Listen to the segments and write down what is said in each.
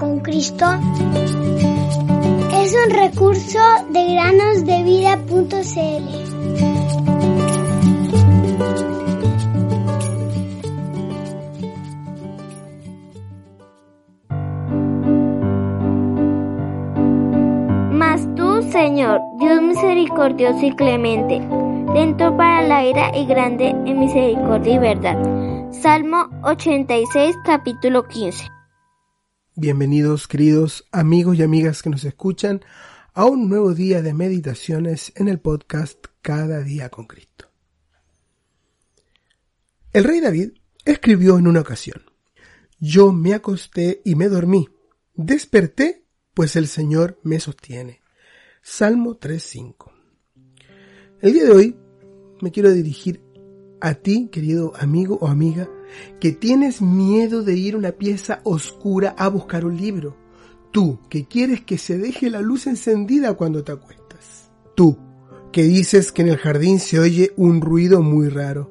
con Cristo es un recurso de granosdevida.cl. Mas tú, Señor, Dios misericordioso y clemente, lento para la ira y grande en misericordia y verdad. Salmo 86, capítulo 15. Bienvenidos queridos amigos y amigas que nos escuchan a un nuevo día de meditaciones en el podcast Cada día con Cristo. El rey David escribió en una ocasión, Yo me acosté y me dormí, desperté pues el Señor me sostiene. Salmo 3.5. El día de hoy me quiero dirigir a ti, querido amigo o amiga, que tienes miedo de ir a una pieza oscura a buscar un libro. Tú, que quieres que se deje la luz encendida cuando te acuestas. Tú, que dices que en el jardín se oye un ruido muy raro.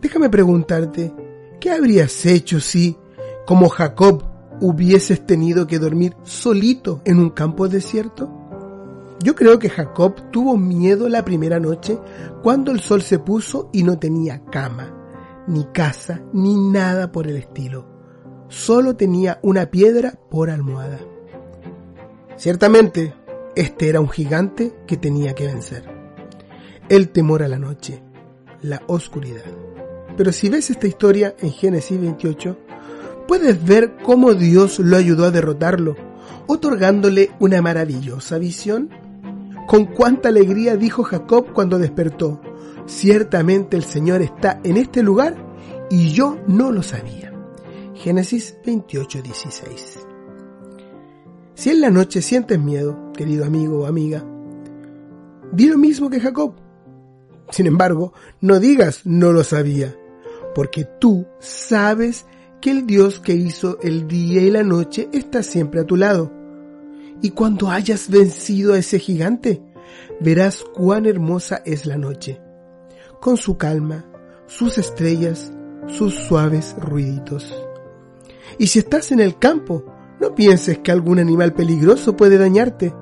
Déjame preguntarte, ¿qué habrías hecho si, como Jacob, hubieses tenido que dormir solito en un campo desierto? Yo creo que Jacob tuvo miedo la primera noche cuando el sol se puso y no tenía cama, ni casa, ni nada por el estilo. Solo tenía una piedra por almohada. Ciertamente, este era un gigante que tenía que vencer. El temor a la noche, la oscuridad. Pero si ves esta historia en Génesis 28, puedes ver cómo Dios lo ayudó a derrotarlo, otorgándole una maravillosa visión con cuánta alegría dijo Jacob cuando despertó, ciertamente el Señor está en este lugar y yo no lo sabía. Génesis 28, 16. Si en la noche sientes miedo, querido amigo o amiga, di lo mismo que Jacob. Sin embargo, no digas no lo sabía, porque tú sabes que el Dios que hizo el día y la noche está siempre a tu lado y cuando hayas vencido a ese gigante, verás cuán hermosa es la noche, con su calma, sus estrellas, sus suaves ruiditos. Y si estás en el campo, no pienses que algún animal peligroso puede dañarte.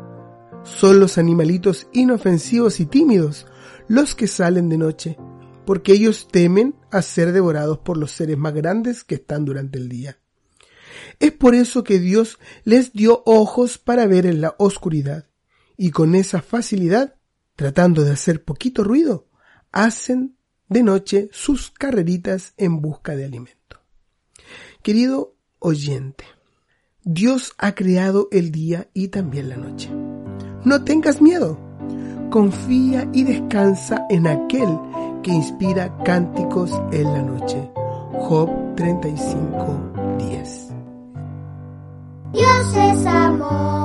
Son los animalitos inofensivos y tímidos los que salen de noche, porque ellos temen a ser devorados por los seres más grandes que están durante el día. Es por eso que Dios les dio ojos para ver en la oscuridad, y con esa facilidad, tratando de hacer poquito ruido, hacen de noche sus carreritas en busca de alimento. Querido oyente, Dios ha creado el día y también la noche. No tengas miedo. Confía y descansa en aquel que inspira cánticos en la noche. Job 35, 10. Dios es amor,